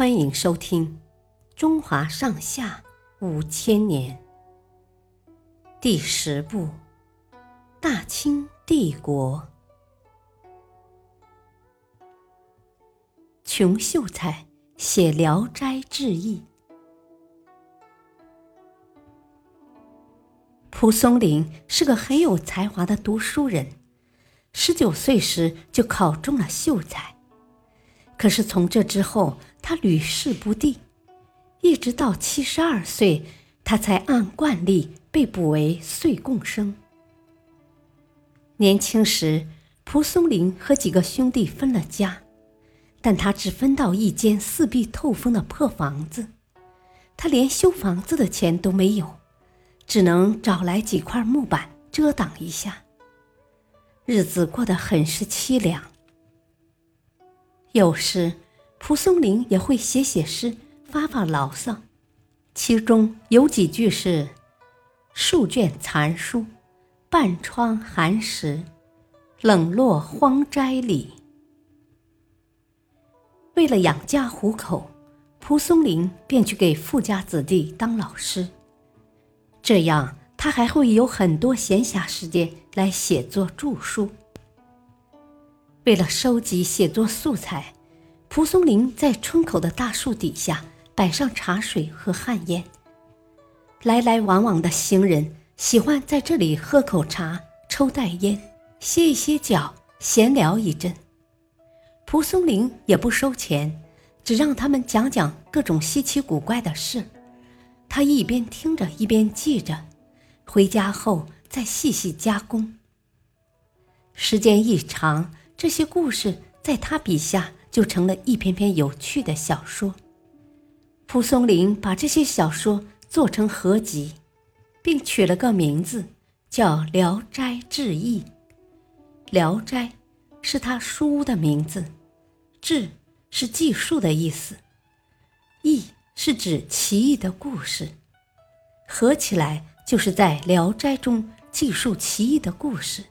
欢迎收听《中华上下五千年》第十部《大清帝国》。穷秀才写《聊斋志异》。蒲松龄是个很有才华的读书人，十九岁时就考中了秀才。可是从这之后，他屡试不第，一直到七十二岁，他才按惯例被捕为岁贡生。年轻时，蒲松龄和几个兄弟分了家，但他只分到一间四壁透风的破房子，他连修房子的钱都没有，只能找来几块木板遮挡一下，日子过得很是凄凉。有时，蒲松龄也会写写诗，发发牢骚。其中有几句是：“数卷残书，半窗寒食，冷落荒斋里。”为了养家糊口，蒲松龄便去给富家子弟当老师。这样，他还会有很多闲暇时间来写作著书。为了收集写作素材，蒲松龄在村口的大树底下摆上茶水和旱烟。来来往往的行人喜欢在这里喝口茶、抽袋烟、歇一歇脚、闲聊一阵。蒲松龄也不收钱，只让他们讲讲各种稀奇古怪的事，他一边听着一边记着，回家后再细细加工。时间一长。这些故事在他笔下就成了一篇篇有趣的小说。蒲松龄把这些小说做成合集，并取了个名字，叫《聊斋志异》。聊斋是他书屋的名字，志是记述的意思，异是指奇异的故事，合起来就是在《聊斋》中记述奇异的故事。《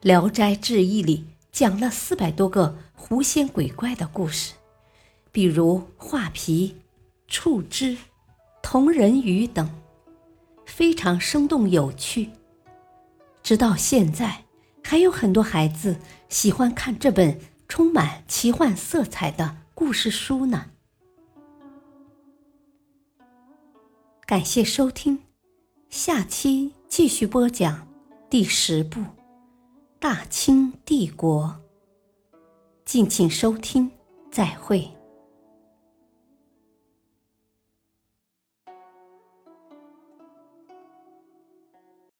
聊斋志异》里讲了四百多个狐仙鬼怪的故事，比如画皮、触枝、同人鱼等，非常生动有趣。直到现在，还有很多孩子喜欢看这本充满奇幻色彩的故事书呢。感谢收听，下期继续播讲第十部。大清帝国，敬请收听，再会。